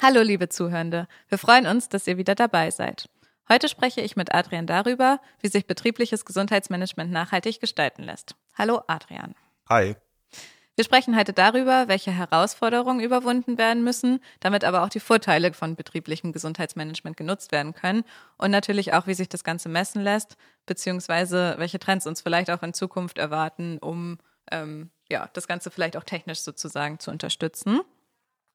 Hallo, liebe Zuhörende. Wir freuen uns, dass ihr wieder dabei seid. Heute spreche ich mit Adrian darüber, wie sich betriebliches Gesundheitsmanagement nachhaltig gestalten lässt. Hallo, Adrian. Hi. Wir sprechen heute darüber, welche Herausforderungen überwunden werden müssen, damit aber auch die Vorteile von betrieblichem Gesundheitsmanagement genutzt werden können und natürlich auch, wie sich das Ganze messen lässt, beziehungsweise welche Trends uns vielleicht auch in Zukunft erwarten, um ähm, ja, das Ganze vielleicht auch technisch sozusagen zu unterstützen.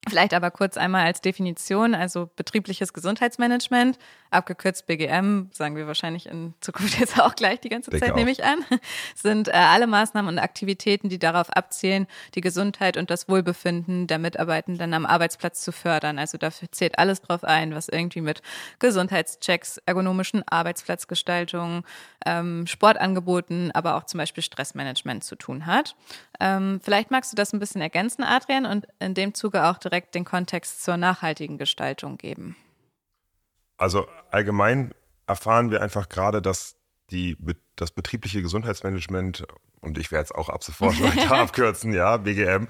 Vielleicht aber kurz einmal als Definition, also betriebliches Gesundheitsmanagement, abgekürzt BGM, sagen wir wahrscheinlich in Zukunft jetzt auch gleich die ganze Denke Zeit, auch. nehme ich an, sind äh, alle Maßnahmen und Aktivitäten, die darauf abzielen, die Gesundheit und das Wohlbefinden der Mitarbeitenden am Arbeitsplatz zu fördern. Also dafür zählt alles drauf ein, was irgendwie mit Gesundheitschecks, ergonomischen Arbeitsplatzgestaltungen, ähm, Sportangeboten, aber auch zum Beispiel Stressmanagement zu tun hat. Ähm, vielleicht magst du das ein bisschen ergänzen, Adrian, und in dem Zuge auch direkt den Kontext zur nachhaltigen Gestaltung geben. Also allgemein erfahren wir einfach gerade, dass die, das betriebliche Gesundheitsmanagement, und ich werde es auch ab sofort weiter abkürzen, ja, BGM,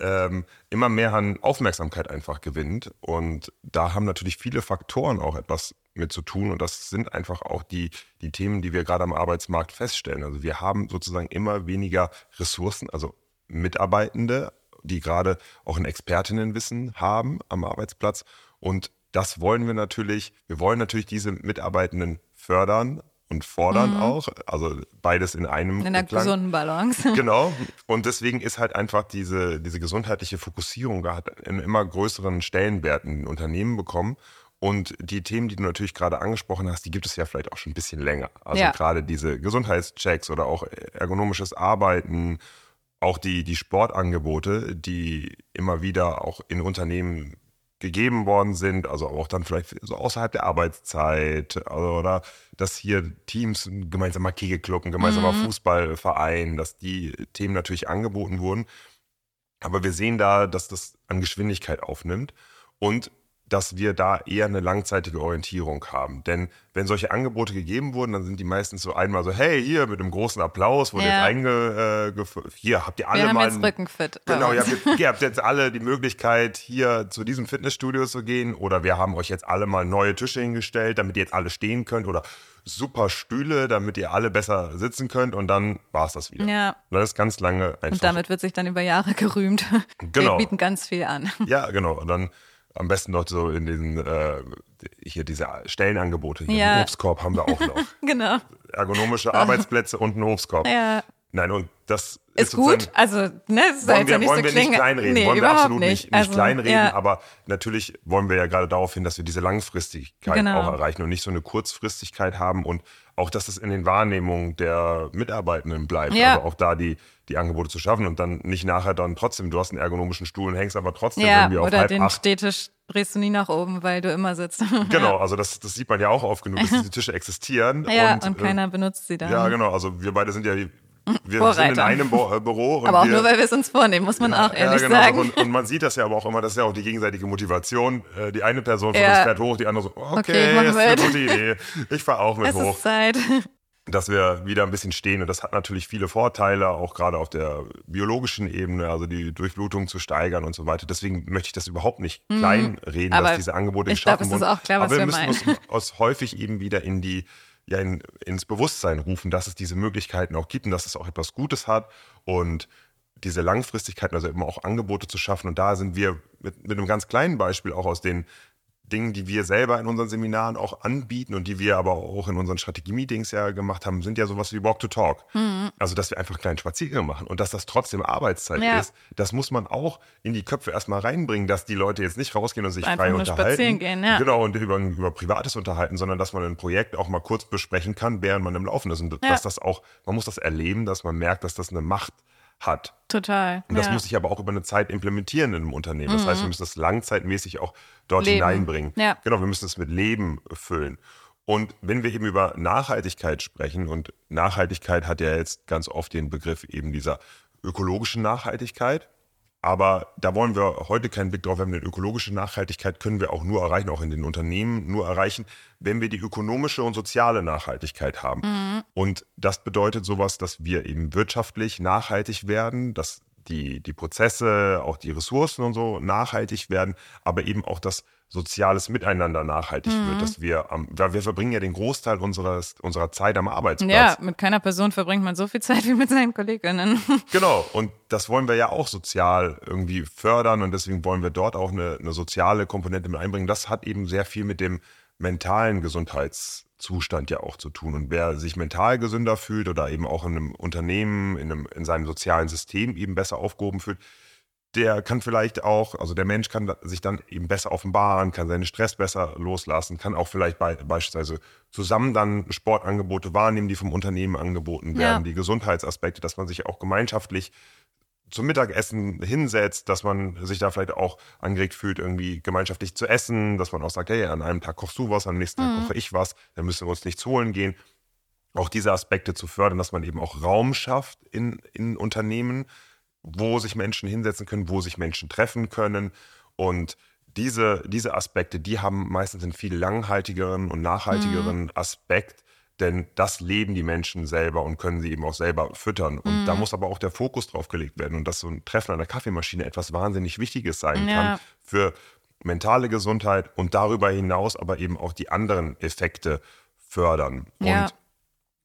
ähm, immer mehr an Aufmerksamkeit einfach gewinnt. Und da haben natürlich viele Faktoren auch etwas mit zu tun. Und das sind einfach auch die, die Themen, die wir gerade am Arbeitsmarkt feststellen. Also wir haben sozusagen immer weniger Ressourcen, also Mitarbeitende, die gerade auch ein Expertinnenwissen haben am Arbeitsplatz. Und das wollen wir natürlich, wir wollen natürlich diese Mitarbeitenden fördern und fordern mhm. auch. Also beides in einem. In einer gesunden Balance. Genau. Und deswegen ist halt einfach diese, diese gesundheitliche Fokussierung hat einen immer größeren Stellenwert in den Unternehmen bekommen. Und die Themen, die du natürlich gerade angesprochen hast, die gibt es ja vielleicht auch schon ein bisschen länger. Also ja. gerade diese Gesundheitschecks oder auch ergonomisches Arbeiten, auch die, die Sportangebote, die immer wieder auch in Unternehmen gegeben worden sind, also auch dann vielleicht so außerhalb der Arbeitszeit, also, oder dass hier Teams, ein gemeinsamer Kegelclub, ein gemeinsamer mhm. Fußballverein, dass die Themen natürlich angeboten wurden. Aber wir sehen da, dass das an Geschwindigkeit aufnimmt und dass wir da eher eine langzeitige Orientierung haben. Denn wenn solche Angebote gegeben wurden, dann sind die meistens so einmal so, hey, hier mit einem großen Applaus wurde ja. jetzt einge, äh, hier habt ihr alle wir haben mal jetzt Rückenfit. Genau, ihr habt, ihr habt, jetzt alle die Möglichkeit, hier zu diesem Fitnessstudio zu gehen oder wir haben euch jetzt alle mal neue Tische hingestellt, damit ihr jetzt alle stehen könnt oder super Stühle, damit ihr alle besser sitzen könnt und dann war es das wieder. Ja. Das ist ganz lange einfach. Und damit wird sich dann über Jahre gerühmt. Genau. Wir bieten ganz viel an. Ja, genau. Und dann am besten noch so in diesen, äh, hier diese Stellenangebote. Hier ja. einen Obstkorb haben wir auch noch. genau. Ergonomische Arbeitsplätze und einen Obstkorb. Ja. Nein, und das ist, ist gut. Also, ne, das soll wollen wir, ja nicht wollen so wir nicht kleinreden. Nee, wollen wir absolut nicht, nicht, nicht also, kleinreden, ja. aber natürlich wollen wir ja gerade darauf hin, dass wir diese Langfristigkeit genau. auch erreichen und nicht so eine Kurzfristigkeit haben und auch, dass es in den Wahrnehmungen der Mitarbeitenden bleibt. Ja. Also auch da die, die Angebote zu schaffen und dann nicht nachher dann trotzdem, du hast einen ergonomischen Stuhl und hängst aber trotzdem ja, irgendwie auf oder halb den acht. Städtisch drehst du nie nach oben, weil du immer sitzt. Genau, also das, das sieht man ja auch oft genug, dass diese Tische existieren. Ja, und, und keiner äh, benutzt sie dann. Ja, genau, also wir beide sind ja wir Vorreiter. sind in einem Büro. aber auch wir, nur, weil wir es uns vornehmen, muss man ja, auch ehrlich ja, genau. sagen. Und, und, man sieht das ja aber auch immer, das ist ja auch die gegenseitige Motivation. Äh, die eine Person von ja. uns fährt hoch, die andere so, okay, okay ist eine gute Idee. Ich fahre auch mit es hoch. Ist Zeit. Dass wir wieder ein bisschen stehen und das hat natürlich viele Vorteile, auch gerade auf der biologischen Ebene, also die Durchblutung zu steigern und so weiter. Deswegen möchte ich das überhaupt nicht mhm. kleinreden, dass diese Angebote ich geschaffen wurden. auch klar, was aber wir, wir müssen meinen. uns häufig eben wieder in die ja in, ins Bewusstsein rufen, dass es diese Möglichkeiten auch gibt und dass es auch etwas Gutes hat und diese Langfristigkeiten, also immer auch Angebote zu schaffen. Und da sind wir mit, mit einem ganz kleinen Beispiel auch aus den Dingen, die wir selber in unseren Seminaren auch anbieten und die wir aber auch in unseren Strategie-Meetings ja gemacht haben, sind ja sowas wie Walk to Talk. Mhm. Also, dass wir einfach einen kleinen Spaziergang machen und dass das trotzdem Arbeitszeit ja. ist, das muss man auch in die Köpfe erstmal reinbringen, dass die Leute jetzt nicht rausgehen und sich einfach frei nur unterhalten. Spazieren gehen, ja. Genau, und über, über Privates unterhalten, sondern dass man ein Projekt auch mal kurz besprechen kann, während man im Laufen ist. Und ja. dass das auch, man muss das erleben, dass man merkt, dass das eine Macht hat. Total. Und das ja. muss sich aber auch über eine Zeit implementieren in einem Unternehmen. Das mhm. heißt, wir müssen das langzeitmäßig auch dort Leben. hineinbringen. Ja. Genau, wir müssen es mit Leben füllen. Und wenn wir eben über Nachhaltigkeit sprechen, und Nachhaltigkeit hat ja jetzt ganz oft den Begriff eben dieser ökologischen Nachhaltigkeit, aber da wollen wir heute keinen Blick drauf haben, denn ökologische Nachhaltigkeit können wir auch nur erreichen, auch in den Unternehmen nur erreichen, wenn wir die ökonomische und soziale Nachhaltigkeit haben. Mhm. Und das bedeutet sowas, dass wir eben wirtschaftlich nachhaltig werden, dass die, die Prozesse, auch die Ressourcen und so nachhaltig werden, aber eben auch das soziales Miteinander nachhaltig mhm. wird, dass wir, am, wir verbringen ja den Großteil unseres, unserer Zeit am Arbeitsplatz. Ja, mit keiner Person verbringt man so viel Zeit wie mit seinen Kolleginnen. Genau, und das wollen wir ja auch sozial irgendwie fördern und deswegen wollen wir dort auch eine, eine soziale Komponente mit einbringen. Das hat eben sehr viel mit dem mentalen Gesundheitszustand ja auch zu tun. Und wer sich mental gesünder fühlt oder eben auch in einem Unternehmen, in, einem, in seinem sozialen System eben besser aufgehoben fühlt, der kann vielleicht auch, also der Mensch kann sich dann eben besser offenbaren, kann seinen Stress besser loslassen, kann auch vielleicht bei, beispielsweise zusammen dann Sportangebote wahrnehmen, die vom Unternehmen angeboten werden, ja. die Gesundheitsaspekte, dass man sich auch gemeinschaftlich zum Mittagessen hinsetzt, dass man sich da vielleicht auch angeregt fühlt, irgendwie gemeinschaftlich zu essen, dass man auch sagt, hey, an einem Tag kochst du was, am nächsten Tag mhm. koche ich was, dann müssen wir uns nichts holen gehen. Auch diese Aspekte zu fördern, dass man eben auch Raum schafft in, in Unternehmen, wo sich Menschen hinsetzen können, wo sich Menschen treffen können. Und diese, diese Aspekte, die haben meistens einen viel langhaltigeren und nachhaltigeren mhm. Aspekt, denn das leben die Menschen selber und können sie eben auch selber füttern. Und mhm. da muss aber auch der Fokus drauf gelegt werden und dass so ein Treffen an der Kaffeemaschine etwas wahnsinnig Wichtiges sein ja. kann für mentale Gesundheit und darüber hinaus aber eben auch die anderen Effekte fördern ja. und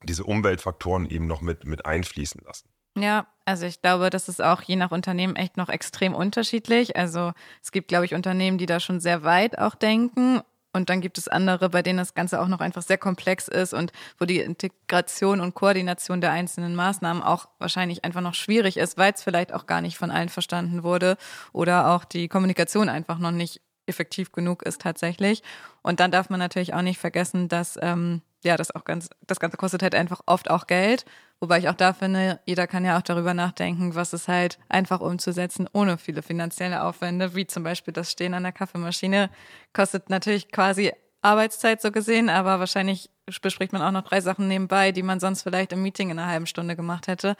diese Umweltfaktoren eben noch mit, mit einfließen lassen. Ja, also ich glaube, das ist auch je nach Unternehmen echt noch extrem unterschiedlich. Also es gibt, glaube ich, Unternehmen, die da schon sehr weit auch denken. Und dann gibt es andere, bei denen das Ganze auch noch einfach sehr komplex ist und wo die Integration und Koordination der einzelnen Maßnahmen auch wahrscheinlich einfach noch schwierig ist, weil es vielleicht auch gar nicht von allen verstanden wurde oder auch die Kommunikation einfach noch nicht effektiv genug ist tatsächlich. Und dann darf man natürlich auch nicht vergessen, dass ähm, ja das auch ganz, das Ganze kostet halt einfach oft auch Geld. Wobei ich auch da finde, jeder kann ja auch darüber nachdenken, was es halt einfach umzusetzen, ohne viele finanzielle Aufwände, wie zum Beispiel das Stehen an der Kaffeemaschine, kostet natürlich quasi Arbeitszeit so gesehen, aber wahrscheinlich bespricht man auch noch drei Sachen nebenbei, die man sonst vielleicht im Meeting in einer halben Stunde gemacht hätte.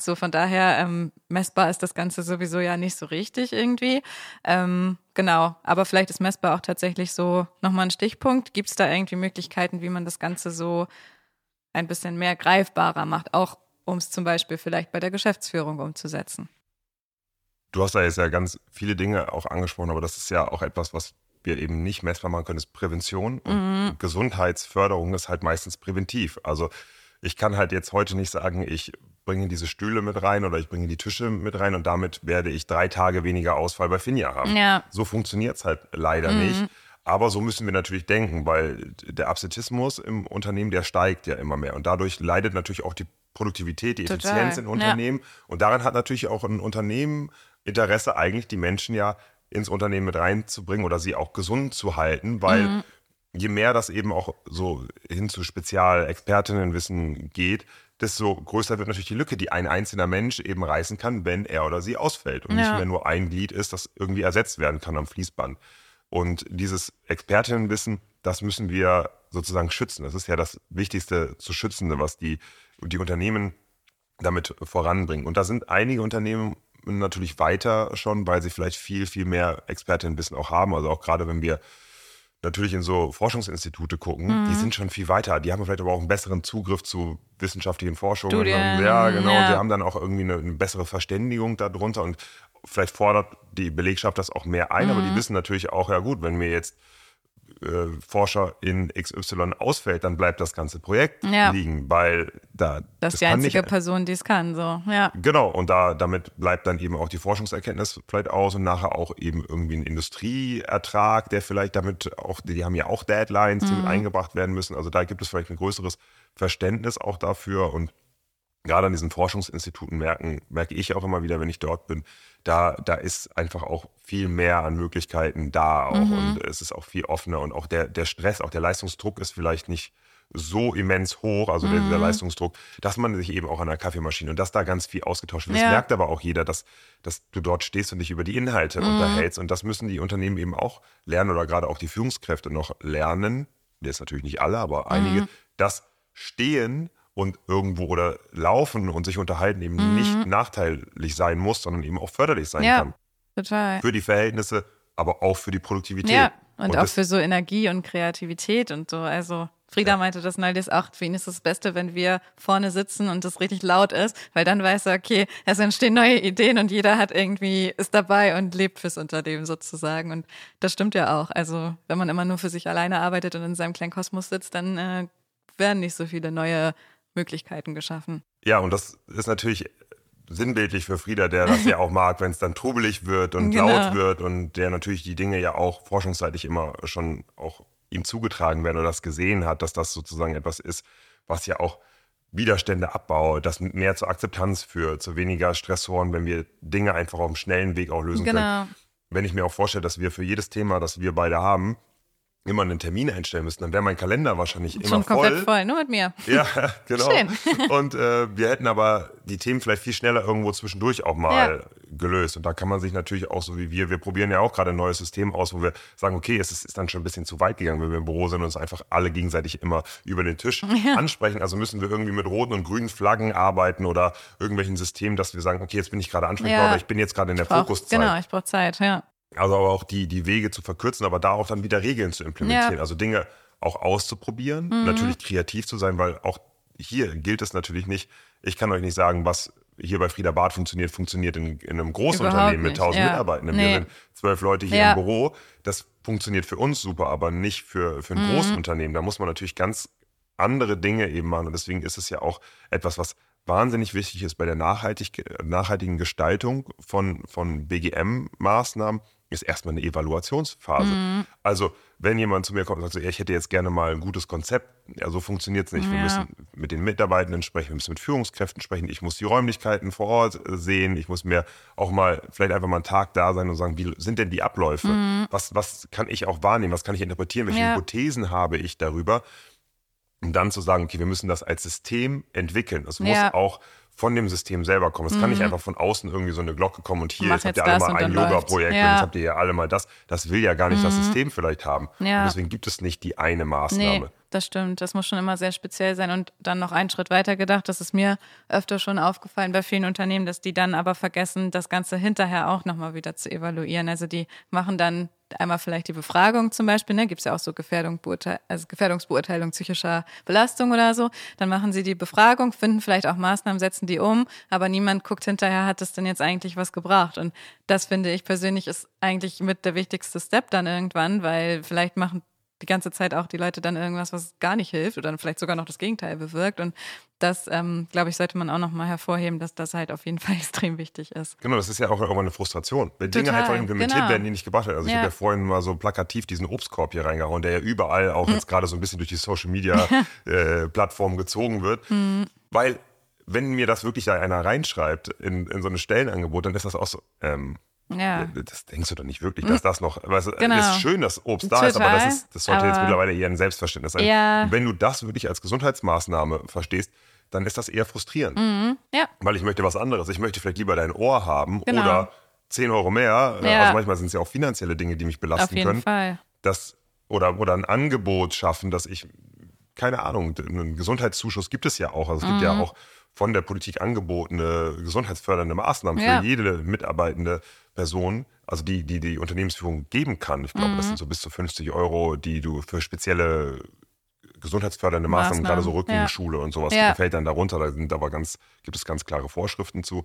So von daher ähm, messbar ist das Ganze sowieso ja nicht so richtig irgendwie. Ähm, genau, aber vielleicht ist messbar auch tatsächlich so nochmal ein Stichpunkt. Gibt es da irgendwie Möglichkeiten, wie man das Ganze so ein bisschen mehr greifbarer macht, auch um es zum Beispiel vielleicht bei der Geschäftsführung umzusetzen. Du hast da jetzt ja ganz viele Dinge auch angesprochen, aber das ist ja auch etwas, was wir eben nicht messbar machen können, ist Prävention. Und mhm. Gesundheitsförderung ist halt meistens präventiv. Also ich kann halt jetzt heute nicht sagen, ich bringe diese Stühle mit rein oder ich bringe die Tische mit rein und damit werde ich drei Tage weniger Ausfall bei Finja haben. Ja. So funktioniert es halt leider mhm. nicht. Aber so müssen wir natürlich denken, weil der Absentismus im Unternehmen, der steigt ja immer mehr. Und dadurch leidet natürlich auch die Produktivität, die Total. Effizienz in Unternehmen. Ja. Und daran hat natürlich auch ein Unternehmen Interesse, eigentlich die Menschen ja ins Unternehmen mit reinzubringen oder sie auch gesund zu halten, weil mhm. je mehr das eben auch so hin zu Spezialexpertinnenwissen geht, desto größer wird natürlich die Lücke, die ein einzelner Mensch eben reißen kann, wenn er oder sie ausfällt und ja. nicht mehr nur ein Glied ist, das irgendwie ersetzt werden kann am Fließband. Und dieses Expertinnenwissen, das müssen wir sozusagen schützen. Das ist ja das Wichtigste zu Schützende, was die, die Unternehmen damit voranbringen. Und da sind einige Unternehmen natürlich weiter schon, weil sie vielleicht viel, viel mehr Expertinnenwissen auch haben. Also auch gerade wenn wir natürlich in so Forschungsinstitute gucken, mhm. die sind schon viel weiter. Die haben vielleicht aber auch einen besseren Zugriff zu wissenschaftlichen Forschungen. Studien, ja, genau. Ja. Die haben dann auch irgendwie eine, eine, bessere Verständigung darunter. Und vielleicht fordert die Belegschaft das auch mehr ein, mhm. aber die mhm. wissen natürlich auch, ja gut, wenn mir jetzt äh, Forscher in XY ausfällt, dann bleibt das ganze Projekt ja. liegen, weil da das, ist die einzige nicht, Person, die es kann, so ja. Genau und da damit bleibt dann eben auch die Forschungserkenntnis vielleicht aus und nachher auch eben irgendwie ein Industrieertrag, der vielleicht damit auch, die haben ja auch Deadlines, die mhm. mit eingebracht werden müssen. Also da gibt es vielleicht ein größeres Verständnis auch dafür und gerade an diesen Forschungsinstituten merken, merke ich auch immer wieder, wenn ich dort bin, da, da ist einfach auch viel mehr an Möglichkeiten da auch mhm. und es ist auch viel offener und auch der, der Stress, auch der Leistungsdruck ist vielleicht nicht so immens hoch, also mhm. der, der, mhm. Leistungsdruck, dass man sich eben auch an der Kaffeemaschine und dass da ganz viel ausgetauscht wird. Ja. Das merkt aber auch jeder, dass, dass du dort stehst und dich über die Inhalte mhm. unterhältst und das müssen die Unternehmen eben auch lernen oder gerade auch die Führungskräfte noch lernen, jetzt natürlich nicht alle, aber einige, mhm. das Stehen und irgendwo oder laufen und sich unterhalten eben mhm. nicht nachteilig sein muss, sondern eben auch förderlich sein ja, kann. Total. Für die Verhältnisse, aber auch für die Produktivität. Ja, und, und auch für so Energie und Kreativität und so. Also Frieda meinte das neulich auch, für ihn ist das Beste, wenn wir vorne sitzen und es richtig laut ist, weil dann weiß er, okay, es entstehen neue Ideen und jeder hat irgendwie, ist dabei und lebt fürs Unternehmen sozusagen. Und das stimmt ja auch. Also wenn man immer nur für sich alleine arbeitet und in seinem kleinen Kosmos sitzt, dann äh, werden nicht so viele neue Möglichkeiten geschaffen. Ja, und das ist natürlich sinnbildlich für Frieda, der das ja auch mag, wenn es dann trubelig wird und genau. laut wird und der natürlich die Dinge ja auch forschungsseitig immer schon auch ihm zugetragen werden oder das gesehen hat, dass das sozusagen etwas ist, was ja auch Widerstände abbaut, das mehr zur Akzeptanz führt, zu weniger Stressoren, wenn wir Dinge einfach auf dem schnellen Weg auch lösen genau. können. Wenn ich mir auch vorstelle, dass wir für jedes Thema, das wir beide haben, immer einen Termin einstellen müssten, dann wäre mein Kalender wahrscheinlich immer Schon komplett voll. voll, nur mit mir. Ja, genau. Schön. Und äh, wir hätten aber die Themen vielleicht viel schneller irgendwo zwischendurch auch mal ja. gelöst. Und da kann man sich natürlich auch so wie wir, wir probieren ja auch gerade ein neues System aus, wo wir sagen, okay, es ist, ist dann schon ein bisschen zu weit gegangen, wenn wir im Büro sind und uns einfach alle gegenseitig immer über den Tisch ja. ansprechen. Also müssen wir irgendwie mit roten und grünen Flaggen arbeiten oder irgendwelchen Systemen, dass wir sagen, okay, jetzt bin ich gerade ansprechbar ja. oder ich bin jetzt gerade in der brauch, Fokuszeit. Genau, ich brauche Zeit, ja. Also aber auch die, die Wege zu verkürzen, aber da auch dann wieder Regeln zu implementieren. Ja. Also Dinge auch auszuprobieren, mhm. natürlich kreativ zu sein, weil auch hier gilt es natürlich nicht, ich kann euch nicht sagen, was hier bei Frieda Barth funktioniert, funktioniert in, in einem Großunternehmen mit 1000 ja. Mitarbeitenden. Nee. Wir sind zwölf Leute hier ja. im Büro. Das funktioniert für uns super, aber nicht für, für ein mhm. Großunternehmen. Da muss man natürlich ganz andere Dinge eben machen. Und deswegen ist es ja auch etwas, was wahnsinnig wichtig ist bei der nachhaltig, nachhaltigen Gestaltung von, von BGM-Maßnahmen, ist erstmal eine Evaluationsphase. Mhm. Also, wenn jemand zu mir kommt und sagt, so, ich hätte jetzt gerne mal ein gutes Konzept, ja, so funktioniert es nicht. Ja. Wir müssen mit den Mitarbeitenden sprechen, wir müssen mit Führungskräften sprechen, ich muss die Räumlichkeiten vor Ort äh, sehen, ich muss mir auch mal, vielleicht einfach mal einen Tag da sein und sagen, wie sind denn die Abläufe? Mhm. Was, was kann ich auch wahrnehmen? Was kann ich interpretieren? Welche ja. Hypothesen habe ich darüber? Und dann zu sagen, okay, wir müssen das als System entwickeln. Das muss auch von dem System selber kommen. Es mhm. kann nicht mhm. einfach von außen irgendwie so eine Glocke kommen und hier, jetzt habt ihr alle mal ein Yoga-Projekt ja. und jetzt habt ihr ja alle mal das. Das will ja gar nicht mhm. das System vielleicht haben. Ja. Und deswegen gibt es nicht die eine Maßnahme. Nee, das stimmt. Das muss schon immer sehr speziell sein. Und dann noch einen Schritt weiter gedacht, das ist mir öfter schon aufgefallen bei vielen Unternehmen, dass die dann aber vergessen, das Ganze hinterher auch nochmal wieder zu evaluieren. Also die machen dann einmal vielleicht die Befragung zum Beispiel, ne, gibt es ja auch so Gefährdung, also Gefährdungsbeurteilung psychischer Belastung oder so. Dann machen sie die Befragung, finden vielleicht auch Maßnahmen, setzen die um, aber niemand guckt hinterher, hat das denn jetzt eigentlich was gebracht? Und das finde ich persönlich ist eigentlich mit der wichtigste Step dann irgendwann, weil vielleicht machen die ganze Zeit auch die Leute dann irgendwas, was gar nicht hilft oder dann vielleicht sogar noch das Gegenteil bewirkt. Und das, ähm, glaube ich, sollte man auch nochmal hervorheben, dass das halt auf jeden Fall extrem wichtig ist. Genau, das ist ja auch irgendwann eine Frustration. Wenn Total, Dinge halt implementiert genau. werden, die nicht gebracht werden. Also ja. ich habe ja vorhin mal so plakativ diesen Obstkorb hier reingehauen, der ja überall auch hm. jetzt gerade so ein bisschen durch die Social Media äh, Plattform gezogen wird. Hm. Weil wenn mir das wirklich da einer reinschreibt in, in so ein Stellenangebot, dann ist das auch so, ähm, ja. Das denkst du doch nicht wirklich, dass das noch. Weißt, genau. Es ist schön, dass Obst da Total, ist, aber das, ist, das sollte jetzt mittlerweile eher ein Selbstverständnis sein. Ja. Wenn du das wirklich als Gesundheitsmaßnahme verstehst, dann ist das eher frustrierend. Mhm. Ja. Weil ich möchte was anderes. Ich möchte vielleicht lieber dein Ohr haben genau. oder 10 Euro mehr. Ja. Also manchmal sind es ja auch finanzielle Dinge, die mich belasten Auf jeden können. Fall. Das, oder, oder ein Angebot schaffen, dass ich, keine Ahnung, einen Gesundheitszuschuss gibt es ja auch. Also es mhm. gibt ja mhm. auch von der Politik angebotene gesundheitsfördernde Maßnahmen für jede mitarbeitende Person, also die, die die Unternehmensführung geben kann. Ich glaube, mhm. das sind so bis zu 50 Euro, die du für spezielle gesundheitsfördernde Maßnahmen, Maßnahmen. gerade so Rückenschule ja. und sowas, ja. fällt dann darunter. Da sind aber ganz, gibt es ganz klare Vorschriften zu.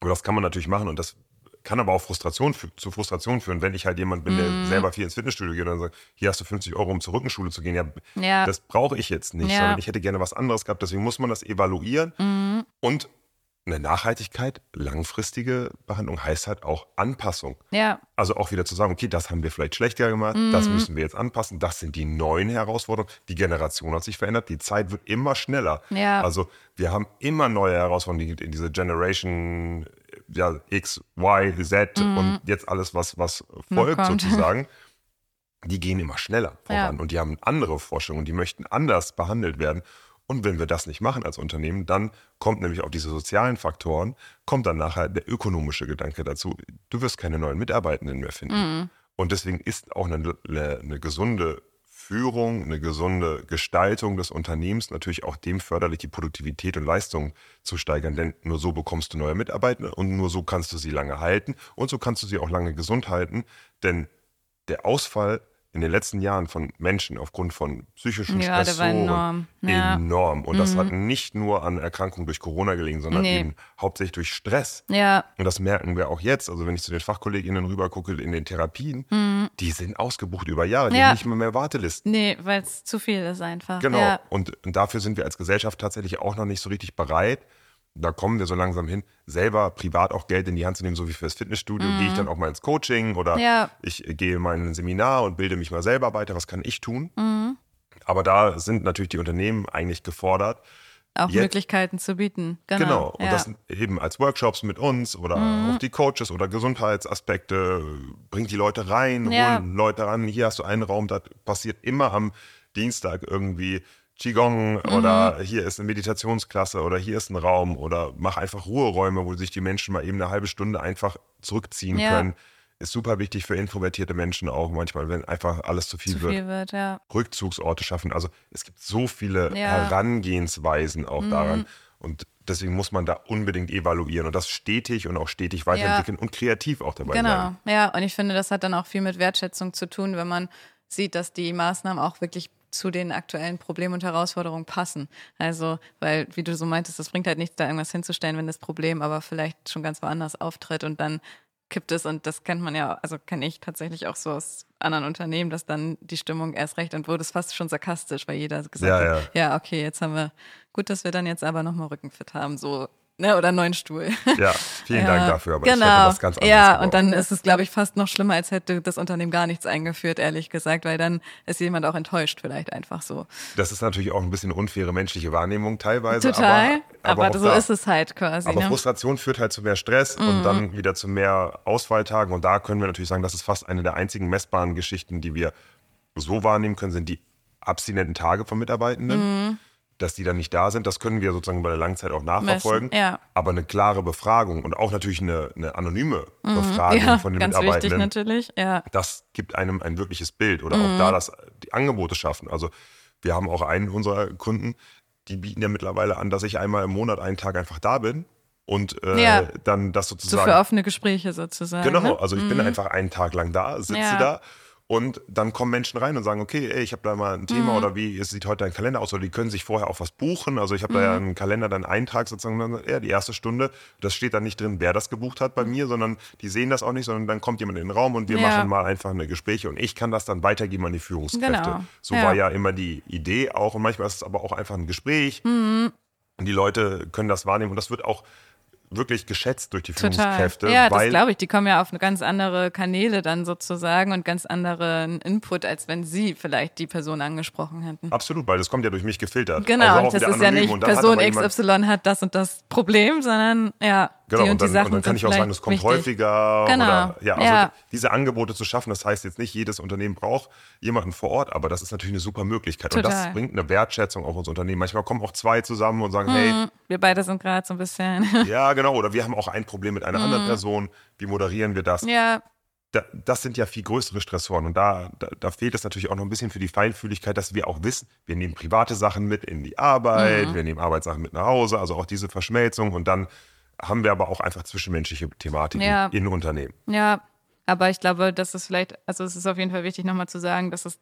Aber das kann man natürlich machen und das kann aber auch Frustration zu Frustration führen, wenn ich halt jemand bin, der mm. selber viel ins Fitnessstudio geht und sagt, hier hast du 50 Euro, um zur Rückenschule zu gehen. Ja, ja. das brauche ich jetzt nicht, sondern ich hätte gerne was anderes gehabt. Deswegen muss man das evaluieren mm. und eine Nachhaltigkeit, langfristige Behandlung heißt halt auch Anpassung. Ja. Also auch wieder zu sagen, okay, das haben wir vielleicht schlechter gemacht, mhm. das müssen wir jetzt anpassen, das sind die neuen Herausforderungen. Die Generation hat sich verändert, die Zeit wird immer schneller. Ja. Also wir haben immer neue Herausforderungen, in diese Generation ja, X, Y, Z mhm. und jetzt alles, was, was folgt sozusagen. Die gehen immer schneller voran ja. und die haben andere Forschungen, die möchten anders behandelt werden. Und wenn wir das nicht machen als Unternehmen, dann kommt nämlich auf diese sozialen Faktoren, kommt dann nachher der ökonomische Gedanke dazu. Du wirst keine neuen Mitarbeitenden mehr finden. Mhm. Und deswegen ist auch eine, eine, gesunde Führung, eine gesunde Gestaltung des Unternehmens natürlich auch dem förderlich, die Produktivität und Leistung zu steigern. Denn nur so bekommst du neue Mitarbeiter und nur so kannst du sie lange halten und so kannst du sie auch lange gesund halten. Denn der Ausfall in den letzten Jahren von Menschen aufgrund von psychischen Ja, Stressoren enorm. Ja. Mhm. enorm. Und das hat nicht nur an Erkrankungen durch Corona gelegen, sondern Nee. eben hauptsächlich durch Stress. Ja, Und das merken wir auch jetzt. Also wenn ich zu den Fachkolleginnen rüber gucke in den Therapien, die sind ausgebucht über Jahre. Die Mhm. Ja. haben nicht mal mehr Wartelisten. nee, weil es zu viel ist einfach. Genau. Und, und dafür sind wir als Gesellschaft tatsächlich auch noch nicht so richtig bereit. Da kommen wir so langsam hin, selber privat auch Geld in die Hand zu nehmen, so wie fürs Fitnessstudio. Gehe ich dann auch mal ins Coaching oder Mhm. Ja. ich gehe mal in ein Seminar und bilde mich mal selber weiter. Was kann ich tun? Mhm. Aber da sind natürlich die Unternehmen eigentlich gefordert. Auch Jetzt- Möglichkeiten zu bieten. Genau. Genau. Und ja. das eben als Workshops mit uns oder Mhm. auch die Coaches oder Gesundheitsaspekte. Bringt die Leute rein, Ja. holen Leute ran. Hier hast du einen Raum, da passiert immer am Dienstag irgendwie Qigong Mhm. oder hier ist eine Meditationsklasse oder hier ist ein Raum oder mach einfach Ruheräume, wo sich die Menschen mal eben eine halbe Stunde einfach zurückziehen Ja. können. Ist super wichtig für introvertierte Menschen auch manchmal, wenn einfach alles zu viel zu wird. viel wird, ja. Rückzugsorte schaffen. Also es gibt so viele Ja. Herangehensweisen auch daran. Und deswegen muss man da unbedingt evaluieren und das stetig und auch stetig weiterentwickeln und kreativ auch dabei Genau, bleiben. ja. Und ich finde, das hat dann auch viel mit Wertschätzung zu tun, wenn man sieht, dass die Maßnahmen auch wirklich zu den aktuellen Problemen und Herausforderungen passen. Also, weil, wie du so meintest, das bringt halt nichts, da irgendwas hinzustellen, wenn das Problem aber vielleicht schon ganz woanders auftritt und dann kippt es und das kennt man ja, also kenne ich tatsächlich auch so aus anderen Unternehmen, dass dann die Stimmung erst recht und wurde es fast schon sarkastisch, weil jeder gesagt Ja, hat, ja, okay, jetzt haben wir, gut, dass wir dann jetzt aber nochmal Rückenfit haben, so, ne, oder neuen Stuhl. Ja, vielen Dank dafür, aber genau. ich hätte was ganz anderes Ja, gebraucht. und dann ist es, glaube ich, fast noch schlimmer, als hätte das Unternehmen gar nichts eingeführt, ehrlich gesagt, weil dann ist jemand auch enttäuscht, vielleicht einfach so. Das ist natürlich auch ein bisschen unfaire menschliche Wahrnehmung teilweise. Total, aber, aber, auch so da. ist es halt quasi. Aber ne? Mhm. Frustration führt halt zu mehr Stress und dann wieder zu mehr Ausfalltagen. Und da können wir natürlich sagen, das ist fast eine der einzigen messbaren Geschichten, die wir so wahrnehmen können, sind die abstinenten Tage von Mitarbeitenden. Mhm. Dass die dann nicht da sind, das können wir sozusagen bei der Langzeit auch nachverfolgen. Messen, ja. Aber eine klare Befragung und auch natürlich eine, eine anonyme Befragung Mhm. ja, von den ganz wichtig Mitarbeitenden, natürlich, ja. das gibt einem ein wirkliches Bild oder Mhm. auch da das die Angebote schaffen. Also wir haben auch einen unserer Kunden, die bieten ja mittlerweile an, dass ich einmal im Monat einen Tag einfach da bin und äh, Ja. dann das So sozusagen für offene Gespräche sozusagen. Genau, Ne? also ich bin einfach einen Tag lang da, sitze da und dann kommen Menschen rein und sagen, okay, ey, ich habe da mal ein Mhm. Thema oder wie sieht heute dein Kalender aus? Oder die können sich vorher auch was buchen. Also ich habe da ja Mhm. einen Kalender, dann einen Tag sozusagen, dann, ja, die erste Stunde, das steht dann nicht drin, wer das gebucht hat bei mir, sondern die sehen das auch nicht, sondern dann kommt jemand in den Raum und wir Ja. machen mal einfach eine Gespräche und ich kann das dann weitergeben an die Führungskräfte. Genau, So ja. war ja immer die Idee auch und manchmal ist es aber auch einfach ein Gespräch Mhm. und die Leute können das wahrnehmen und das wird auch wirklich geschätzt durch die Total. Führungskräfte. Ja, das glaube ich. Die kommen ja auf eine ganz andere Kanäle dann sozusagen und ganz anderen Input, als wenn sie vielleicht die Person angesprochen hätten. Absolut, weil das kommt ja durch mich gefiltert. Genau, Also auch das ist ja nicht hat Person jemand- XY hat das und das Problem, sondern ja, Genau, und, und dann, und dann kann ich auch sagen, es kommt wichtig. häufiger. Genau, Oder, ja, also ja. diese Angebote zu schaffen, das heißt jetzt nicht, jedes Unternehmen braucht jemanden vor Ort, aber das ist natürlich eine super Möglichkeit. Und Total. das bringt eine Wertschätzung auf unser Unternehmen. Manchmal kommen auch zwei zusammen und sagen, hey, Mhm. Wir beide sind gerade so ein bisschen. ja, genau, oder wir haben auch ein Problem mit einer anderen Person. Wie moderieren wir das? Ja, da, das sind ja viel größere Stressoren und da, da, da fehlt es natürlich auch noch ein bisschen für die Feinfühligkeit, dass wir auch wissen, wir nehmen private Sachen mit in die Arbeit, Mhm. wir nehmen Arbeitssachen mit nach Hause, also auch diese Verschmelzung und dann haben wir aber auch einfach zwischenmenschliche Thematiken Ja. in Unternehmen. ja. Aber ich glaube, das ist vielleicht, also es ist auf jeden Fall wichtig, nochmal zu sagen, dass es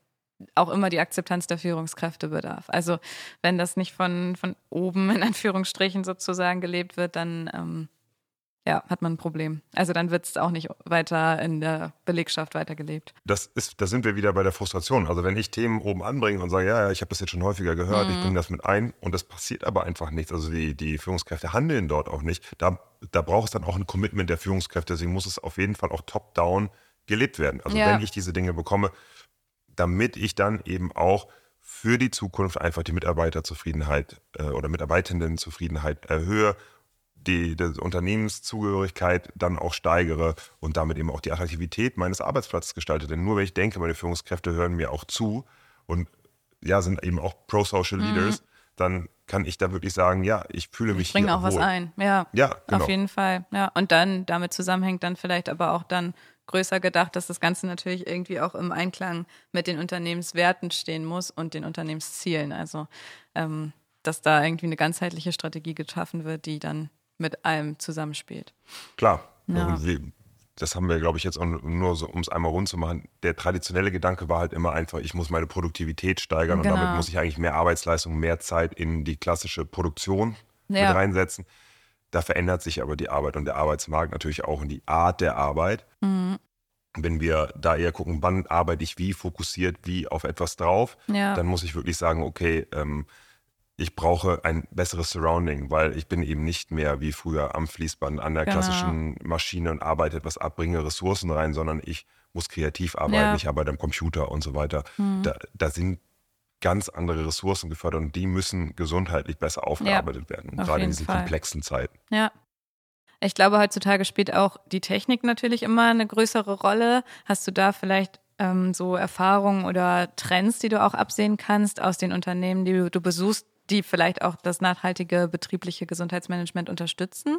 auch immer die Akzeptanz der Führungskräfte bedarf. Also wenn das nicht von, von oben in Anführungsstrichen sozusagen gelebt wird, dann ähm, ja, hat man ein Problem. Also dann wird es auch nicht weiter in der Belegschaft weitergelebt. Das ist, da sind wir wieder bei der Frustration. Also wenn ich Themen oben anbringe und sage, ja, ja, ich habe das jetzt schon häufiger gehört, Mhm. ich bringe das mit ein und es passiert aber einfach nichts. Also die, die Führungskräfte handeln dort auch nicht. Da, da braucht es dann auch ein Commitment der Führungskräfte. Deswegen muss es auf jeden Fall auch top-down gelebt werden. Also Ja. wenn ich diese Dinge bekomme, damit ich dann eben auch für die Zukunft einfach die Mitarbeiterzufriedenheit äh, oder Mitarbeitendenzufriedenheit erhöhe, die, die Unternehmenszugehörigkeit dann auch steigere und damit eben auch die Attraktivität meines Arbeitsplatzes gestalte. Denn nur wenn ich denke, meine Führungskräfte hören mir auch zu und ja, sind eben auch pro-social Leaders, dann kann ich da wirklich sagen, ja, ich fühle mich Bringen hier auch was wohl. ein, ja. Ja, genau. Auf jeden Fall, ja. Und dann damit zusammenhängt dann vielleicht aber auch dann größer gedacht, dass das Ganze natürlich irgendwie auch im Einklang mit den Unternehmenswerten stehen muss und den Unternehmenszielen. Also, ähm, dass da irgendwie eine ganzheitliche Strategie geschaffen wird, die dann mit allem zusammenspielt. Klar. Ja. Das haben wir, glaube ich, jetzt nur so, um es einmal rund zu machen. Der traditionelle Gedanke war halt immer einfach, ich muss meine Produktivität steigern genau. und damit muss ich eigentlich mehr Arbeitsleistung, mehr Zeit in die klassische Produktion ja. mit reinsetzen. Da verändert sich aber die Arbeit und der Arbeitsmarkt natürlich auch und die Art der Arbeit. Mhm. Wenn wir da eher gucken, wann arbeite ich wie fokussiert, wie auf etwas drauf, ja. dann muss ich wirklich sagen, okay, ähm, ich brauche ein besseres Surrounding, weil ich bin eben nicht mehr wie früher am Fließband an der genau. klassischen Maschine und arbeite etwas ab, bringe Ressourcen rein, sondern ich muss kreativ arbeiten, ja. ich arbeite am Computer und so weiter. Mhm. Da, da, sind ganz andere Ressourcen gefördert und die müssen gesundheitlich besser aufgearbeitet ja, werden, gerade in diesen Fall. komplexen Zeiten. Ja. Ich glaube, heutzutage spielt auch die Technik natürlich immer eine größere Rolle. Hast du da vielleicht ähm, so Erfahrungen oder Trends, die du auch absehen kannst aus den Unternehmen, die du, du besuchst, die vielleicht auch das nachhaltige betriebliche Gesundheitsmanagement unterstützen.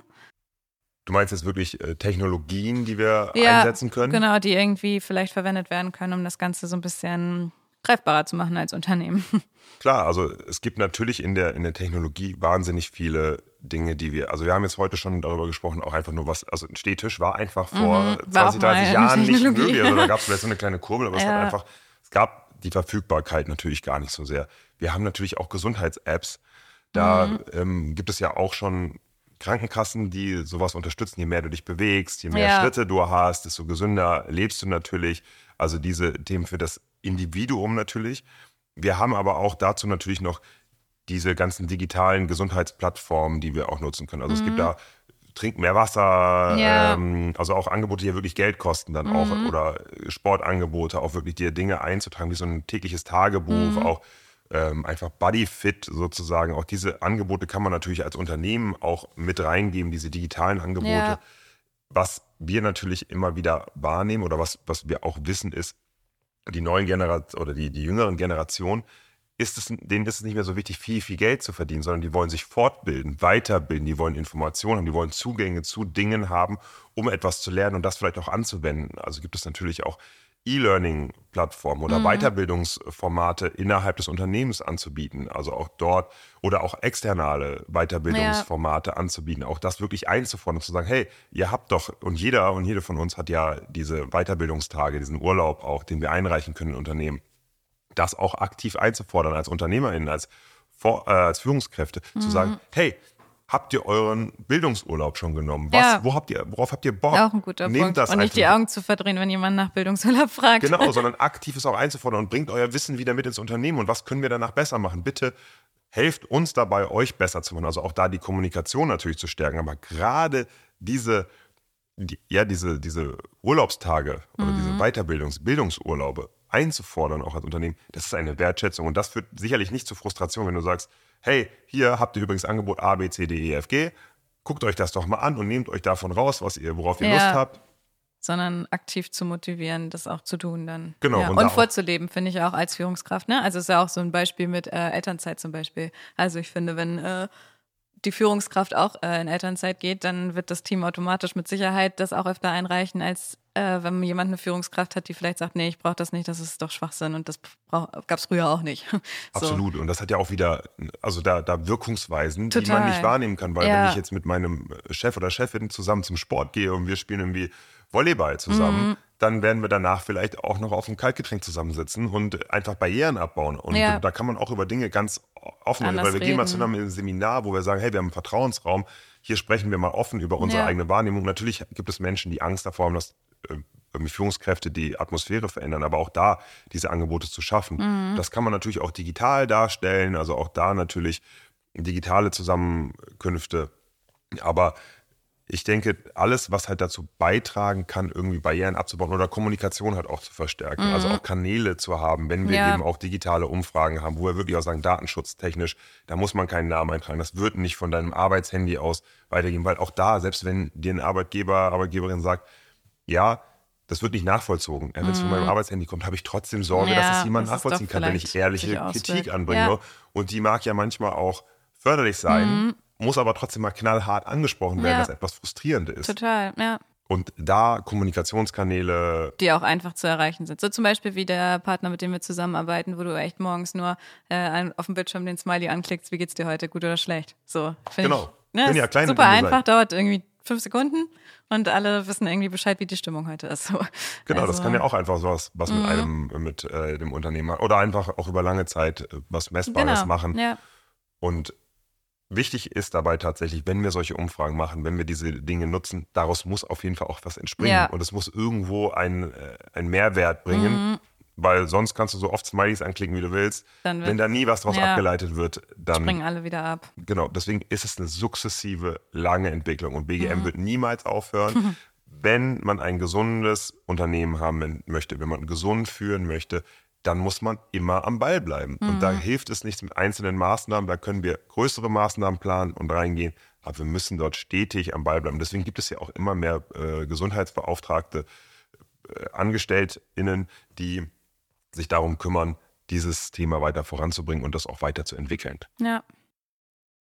Du meinst jetzt wirklich äh, Technologien, die wir ja, einsetzen können? Genau, die irgendwie vielleicht verwendet werden können, um das Ganze so ein bisschen greifbarer zu machen als Unternehmen. Klar, also es gibt natürlich in der, in der Technologie wahnsinnig viele Dinge, die wir, also wir haben jetzt heute schon darüber gesprochen, auch einfach nur was, also ein Stehtisch war einfach vor mhm, 20, 30 Jahren nicht möglich. Also da gab es vielleicht so eine kleine Kurbel, aber ja. es hat einfach, es gab die Verfügbarkeit natürlich gar nicht so sehr. Wir haben natürlich auch Gesundheits-Apps. Da mhm. ähm, gibt es ja auch schon Krankenkassen, die sowas unterstützen. Je mehr du dich bewegst, je mehr ja. Schritte du hast, desto gesünder lebst du natürlich. Also diese Themen für das Individuum natürlich. Wir haben aber auch dazu natürlich noch diese ganzen digitalen Gesundheitsplattformen, die wir auch nutzen können. Also mhm. es gibt mhm. da trink mehr Wasser, ja. ähm, also auch Angebote, die ja wirklich Geld kosten dann mhm. auch oder Sportangebote, auch wirklich dir Dinge einzutragen, wie so ein tägliches Tagebuch, mhm. auch ähm, einfach Bodyfit sozusagen. Auch diese Angebote kann man natürlich als Unternehmen auch mit reingeben, diese digitalen Angebote. Ja. Was wir natürlich immer wieder wahrnehmen oder was, was wir auch wissen, ist, die neuen Generationen oder die, die jüngeren Generationen, ist es, denen ist es nicht mehr so wichtig, viel, viel Geld zu verdienen, sondern die wollen sich fortbilden, weiterbilden, die wollen Informationen haben, die wollen Zugänge zu Dingen haben, um etwas zu lernen und das vielleicht auch anzuwenden. Also gibt es natürlich auch E-Learning-Plattformen oder mhm. Weiterbildungsformate innerhalb des Unternehmens anzubieten. Also auch dort oder auch externe Weiterbildungsformate ja. anzubieten. Auch das wirklich einzufordern und zu sagen, hey, ihr habt doch, und jeder und jede von uns hat ja diese Weiterbildungstage, diesen Urlaub auch, den wir einreichen können in Unternehmen. Das auch aktiv einzufordern als UnternehmerInnen, als, Vor äh, als Führungskräfte, mhm. zu sagen, hey, habt ihr euren Bildungsurlaub schon genommen? Was, ja. wo habt ihr, worauf habt ihr Bock? Auch ein guter Nehmt Punkt. Das und nicht die Augen zu verdrehen, wenn jemand nach Bildungsurlaub fragt. Genau, sondern aktiv es auch einzufordern und bringt euer Wissen wieder mit ins Unternehmen. Und was können wir danach besser machen? Bitte helft uns dabei, euch besser zu machen. Also auch da die Kommunikation natürlich zu stärken. Aber gerade diese, die, ja, diese, diese Urlaubstage oder mhm. diese Weiterbildungs-, Bildungsurlaube einzufordern, auch als Unternehmen, das ist eine Wertschätzung. Und das führt sicherlich nicht zu Frustration, wenn du sagst, hey, hier habt ihr übrigens Angebot A, B, C, D, E, F, G. Guckt euch das doch mal an und nehmt euch davon raus, was ihr, worauf ihr ja. Lust habt. Sondern aktiv zu motivieren, das auch zu tun dann. Genau. Ja. Und, und vorzuleben, finde ich auch als Führungskraft. Ne? Also ist ja auch so ein Beispiel mit äh, Elternzeit zum Beispiel. Also ich finde, wenn äh, die Führungskraft auch äh, in Elternzeit geht, dann wird das Team automatisch mit Sicherheit das auch öfter einreichen, als äh, wenn jemand eine Führungskraft hat, die vielleicht sagt, nee, ich brauche das nicht, das ist doch Schwachsinn und das gab es früher auch nicht. so. Absolut. Und das hat ja auch wieder, also da, da Wirkungsweisen, Total. die man nicht wahrnehmen kann, weil ja. wenn ich jetzt mit meinem Chef oder Chefin zusammen zum Sport gehe und wir spielen irgendwie Volleyball zusammen, mhm. dann werden wir danach vielleicht auch noch auf einem Kaltgetränk zusammensitzen und einfach Barrieren abbauen. Und ja. da kann man auch über Dinge ganz offen reden, weil wir reden. gehen mal zusammen in ein Seminar, wo wir sagen, hey, wir haben einen Vertrauensraum, hier sprechen wir mal offen über unsere ja. eigene Wahrnehmung. Natürlich gibt es Menschen, die Angst davor haben, dass äh, Führungskräfte die Atmosphäre verändern, aber auch da diese Angebote zu schaffen. Mhm. Das kann man natürlich auch digital darstellen, also auch da natürlich digitale Zusammenkünfte. Aber ich denke, alles, was halt dazu beitragen kann, irgendwie Barrieren abzubauen oder Kommunikation halt auch zu verstärken, also mhm. also auch Kanäle zu haben, wenn wir ja. eben auch digitale Umfragen haben, wo wir wirklich auch sagen, datenschutztechnisch, da muss man keinen Namen eintragen. Das wird nicht von deinem Arbeitshandy aus weitergehen, weil auch da, selbst wenn dir ein Arbeitgeber, Arbeitgeberin sagt, ja, das wird nicht nachvollzogen. Wenn es mm. von meinem mhm. Arbeitshandy kommt, habe ich trotzdem Sorge, ja, dass es jemand nachvollziehen kann, wenn ich ehrliche Kritik anbringe. Ja. Und die mag ja manchmal auch förderlich sein, mm. muss aber trotzdem mal knallhart angesprochen werden, dass etwas frustrierend ist. Total, ja. Und da Kommunikationskanäle. Die auch einfach zu erreichen sind. So zum Beispiel wie der Partner, mit dem wir zusammenarbeiten, wo du echt morgens nur äh, auf dem Bildschirm den Smiley anklickst, wie geht's dir heute, gut oder schlecht. So, genau. Ich, ne, ja kleine super Dinge einfach, sein. dauert irgendwie fünf Sekunden und alle wissen irgendwie Bescheid, wie die Stimmung heute ist. So. Genau, also, das kann ja auch einfach sowas, was mit mhm. einem, mit äh, dem Unternehmer oder einfach auch über lange Zeit äh, was Messbares genau, machen. Ja. Und wichtig ist dabei tatsächlich, wenn wir solche Umfragen machen, wenn wir diese Dinge nutzen, daraus muss auf jeden Fall auch was entspringen. Ja. Und es muss irgendwo einen, äh, Mehrwert bringen. Mhm. Weil sonst kannst du so oft Smileys anklicken, wie du willst. Wenn da nie was draus ja, abgeleitet wird, dann. Springen alle wieder ab. Genau, deswegen ist es eine sukzessive, lange Entwicklung. Und BGM mhm. wird niemals aufhören. Wenn man ein gesundes Unternehmen haben möchte, wenn man gesund führen möchte, dann muss man immer am Ball bleiben. Mhm. Und da mhm. hilft es nichts mit einzelnen Maßnahmen. Da können wir größere Maßnahmen planen und reingehen. Aber wir müssen dort stetig am Ball bleiben. Deswegen gibt es ja auch immer mehr äh, Gesundheitsbeauftragte, äh, AngestelltInnen, die sich darum kümmern, dieses Thema weiter voranzubringen und das auch weiterzuentwickeln. Ja.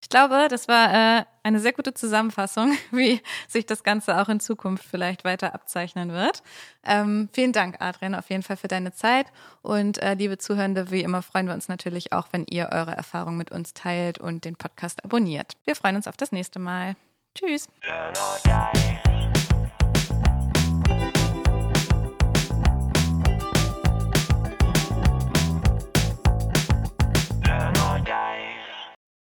Ich glaube, das war äh, eine sehr gute Zusammenfassung, wie sich das Ganze auch in Zukunft vielleicht weiter abzeichnen wird. Ähm, vielen Dank, Adrian, auf jeden Fall für deine Zeit. Und äh, liebe Zuhörende, wie immer freuen wir uns natürlich auch, wenn ihr eure Erfahrungen mit uns teilt und den Podcast abonniert. Wir freuen uns auf das nächste Mal. Tschüss.